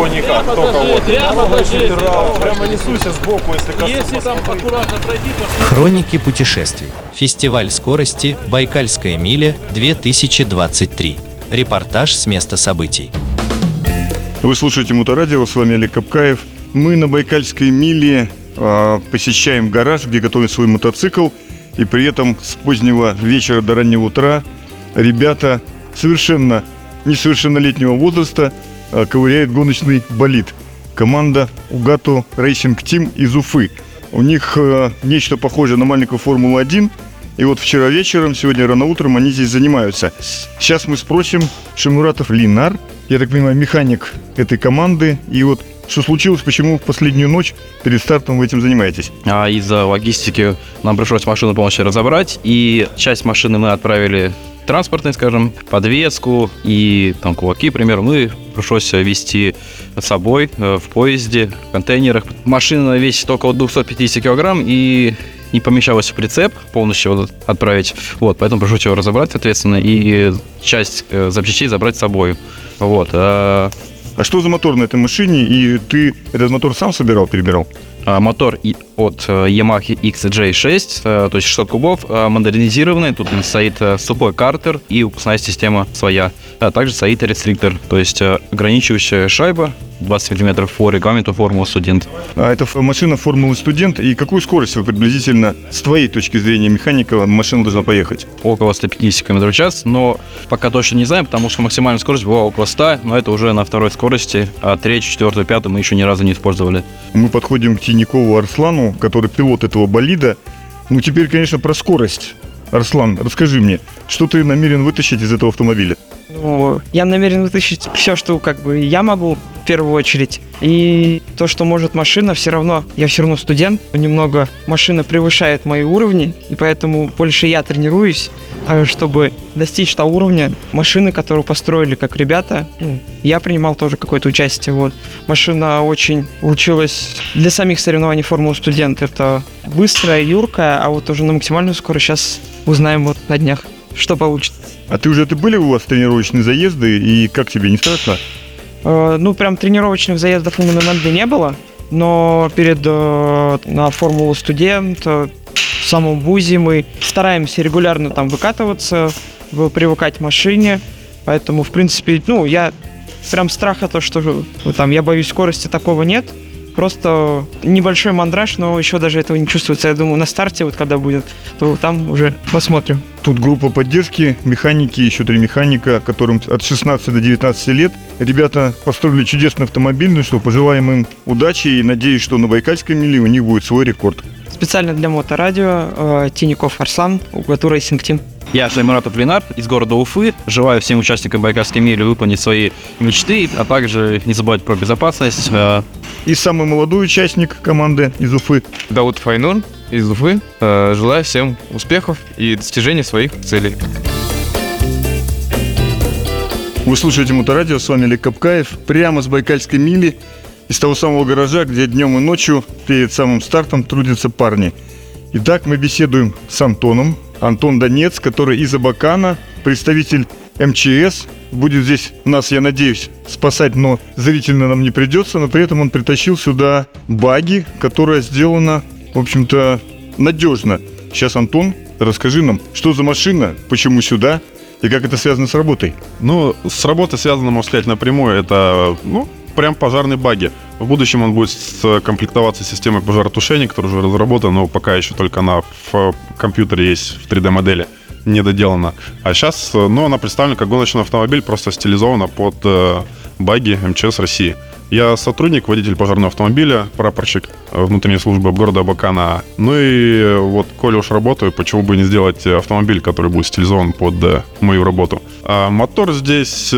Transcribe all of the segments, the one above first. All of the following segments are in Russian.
его никак, только вот. Прямо, прямо несуся сбоку, если. Если там аккуратно пройти, то Хроники путешествий. Фестиваль скорости «Байкальская миля 2023». Репортаж с места событий. Вы слушаете Моторадио, с вами Олег Капкаев. Мы на Байкальской миле а, посещаем гараж, где готовят свой мотоцикл. И при этом с позднего вечера до раннего утра ребята совершенно несовершеннолетнего возраста а, ковыряют гоночный болид. Команда UGATU Racing Team из Уфы. У них а, нечто похожее на маленькую Формулу-1. И вот вчера вечером, сегодня рано утром они здесь занимаются. Сейчас мы спросим Шамуратов Линар, я так понимаю, механик этой команды. И вот что случилось, почему в последнюю ночь перед стартом вы этим занимаетесь? А из-за логистики нам пришлось машину полностью разобрать, и часть машины мы отправили транспортной, скажем, подвеску и там кулаки, к примеру, ну и пришлось везти с собой э, в поезде, в контейнерах. Машина весит около 250 килограмм и не помещалась в прицеп полностью вот отправить. Вот, поэтому пришлось его разобрать, соответственно, и часть э, запчастей забрать с собой. Вот. а А что за мотор на этой машине? И ты этот мотор сам собирал, перебирал? А, Мотор от э, Yamaha XJ6, э, то есть 600 кубов, э, модернизированный. Тут стоит сухой картер и выпускная система своя. А также стоит рестриктор, то есть ограничивающая шайба 20 мм по регламенту Формула Студент. А это машина Формулы Студент. И какую скорость вы приблизительно, с твоей точки зрения механика, машина должна поехать? Около 150 км в час, но пока точно не знаем, потому что максимальная скорость была около 100, но это уже на второй скорости, а третью, четвертую, пятую мы еще ни разу не использовали. Мы подходим к Тиньякову Арслану, который пилот этого болида. Ну, теперь, конечно, про скорость. Арслан, расскажи мне, что ты намерен вытащить из этого автомобиля? Ну, я намерен вытащить все, что как бы я могу первую очередь. И то, что может машина, все равно, я все равно студент, немного машина превышает мои уровни, и поэтому больше я тренируюсь, а чтобы достичь того уровня машины, которую построили как ребята. ну, я принимал тоже какое-то участие. Вот. Машина очень училась для самих соревнований Формулы Студент. Это быстрая, юркая, а вот уже на максимальную скорость сейчас узнаем вот на днях, что получится. А ты уже, это были у вас тренировочные заезды, и как тебе, не страшно? Э, Ну, прям тренировочных заездов именно на льды не было, но перед э, на Формулу Студент в самом ВУЗе мы стараемся регулярно там выкатываться, привыкать к машине, поэтому, в принципе, ну, я прям страха то, что там я боюсь скорости, такого нет. Просто небольшой мандраж, но еще даже этого не чувствуется. Я думаю, на старте, вот когда будет, то там уже посмотрим. Тут группа поддержки, механики, еще три механика, которым от 16 до 19 лет. Ребята построили чудесный автомобиль, ну что, пожелаем им удачи и надеюсь, что на Байкальской миле у них будет свой рекорд. Специально для моторадио э, Тиняков Арслан, UGATU Racing Team. Я Шаймуратов Ленар из города Уфы. Желаю всем участникам Байкальской мили выполнить свои мечты, а также не забывать про безопасность. Э, И самый молодой участник команды из Уфы. Дауд Файнун из Уфы. Э, Желаю всем успехов и достижения своих целей. Вы слушаете Моторадио, с вами Олег Капкаев. Прямо с Байкальской мили, из того самого гаража, где днем и ночью перед самым стартом трудятся парни. Итак, мы беседуем с Антоном. Антон Донец, который из Абакана, представитель МЧС. Будет здесь нас, я надеюсь, спасать, но зрительно нам не придется. Но при этом он притащил сюда баги, которая сделана, в общем-то, надежно. Сейчас, Антон, расскажи нам, что за машина, почему сюда и как это связано с работой. Ну, с работой связано, можно сказать, напрямую. Это, ну, прям пожарные баги. В будущем он будет с- комплектоваться системой пожаротушения, которая уже разработана, но пока еще только она в компьютере есть, в 3D-модели, не доделана. А сейчас, ну, она представлена как гоночный автомобиль, просто стилизована под э, баги МЧС России. Я сотрудник, водитель пожарного автомобиля, прапорщик э, внутренней службы города Абакана. Ну и э, вот, коли уж работаю, почему бы не сделать э, автомобиль, который будет стилизован под мою работу. А мотор здесь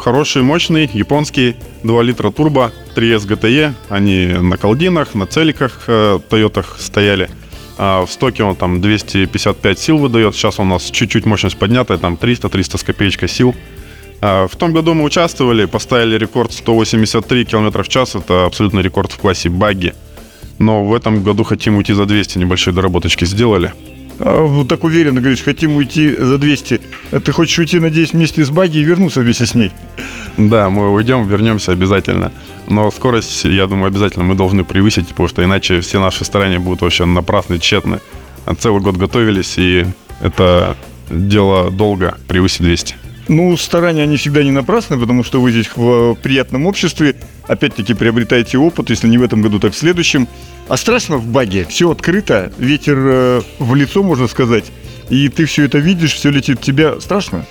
хороший, мощный, японский, 2 литра турбо, 3S GTE. Они на колдинах, на целиках, Тойотах стояли. А в стоке он там 255 сил выдает. Сейчас у нас чуть-чуть мощность поднятая, там 300-300 с копеечкой сил. А, В том году мы участвовали, поставили рекорд 183 км в час. Это абсолютный рекорд в классе багги. Но в этом году хотим уйти за 200, небольшие доработочки сделали. А, так уверенно говоришь, хотим уйти за 200. А ты хочешь уйти, надеюсь, вместе с Баги и вернуться вместе с ней? Да, мы уйдем, вернемся обязательно. Но скорость, я думаю, обязательно мы должны превысить, потому что иначе все наши старания будут вообще напрасны, тщетны. А целый год готовились, и это дело долго превысить 200. Ну, старания, они всегда не напрасны, потому что вы здесь в э, приятном обществе, опять-таки приобретаете опыт, если не в этом году, так в следующем. А страшно в баге, все открыто, ветер э, в лицо, можно сказать, и ты все это видишь, все летит тебя. Страшно?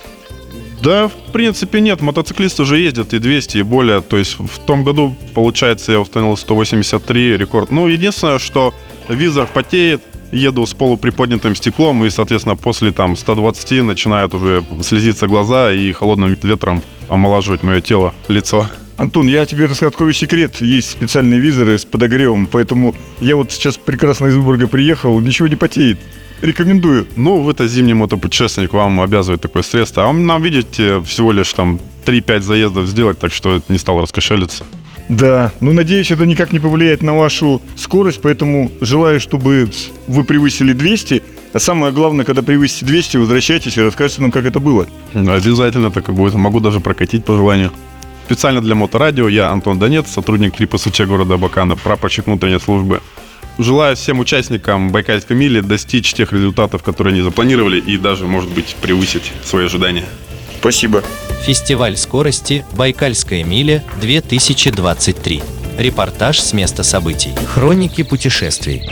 Да, в принципе, нет. Мотоциклисты уже ездят и 200, и более. То есть в том году, получается, я установил 183 рекорд. Ну, единственное, что визор потеет, еду с полуприподнятым стеклом, и, соответственно, после там 120 начинают уже слезиться глаза и холодным ветром омолаживать мое тело, лицо. Антон, я тебе расскажу такой секрет. Есть специальные визоры с подогревом, поэтому я вот сейчас прекрасно из Выборга приехал, ничего не потеет. Рекомендую. Ну, вы-то зимний мотопутешественник, вам обязывает такое средство. А нам, видите, всего лишь там 3-5 заездов сделать, так что это не стал раскошелиться. Да, ну надеюсь, это никак не повлияет на вашу скорость, поэтому желаю, чтобы вы превысили 200. А самое главное, когда превысите 200, возвращайтесь и расскажите нам, как это было. Обязательно так и будет. Могу даже прокатить по желанию. Специально для Моторадио я Антон Донец, сотрудник 3 ПСЧ города Абакана, прапорщик внутренней службы. Желаю всем участникам Байкальской мили достичь тех результатов, которые они запланировали, и даже, может быть, превысить свои ожидания. Спасибо. Фестиваль скорости «Байкальская миля 2023». Репортаж с места событий. Хроники путешествий.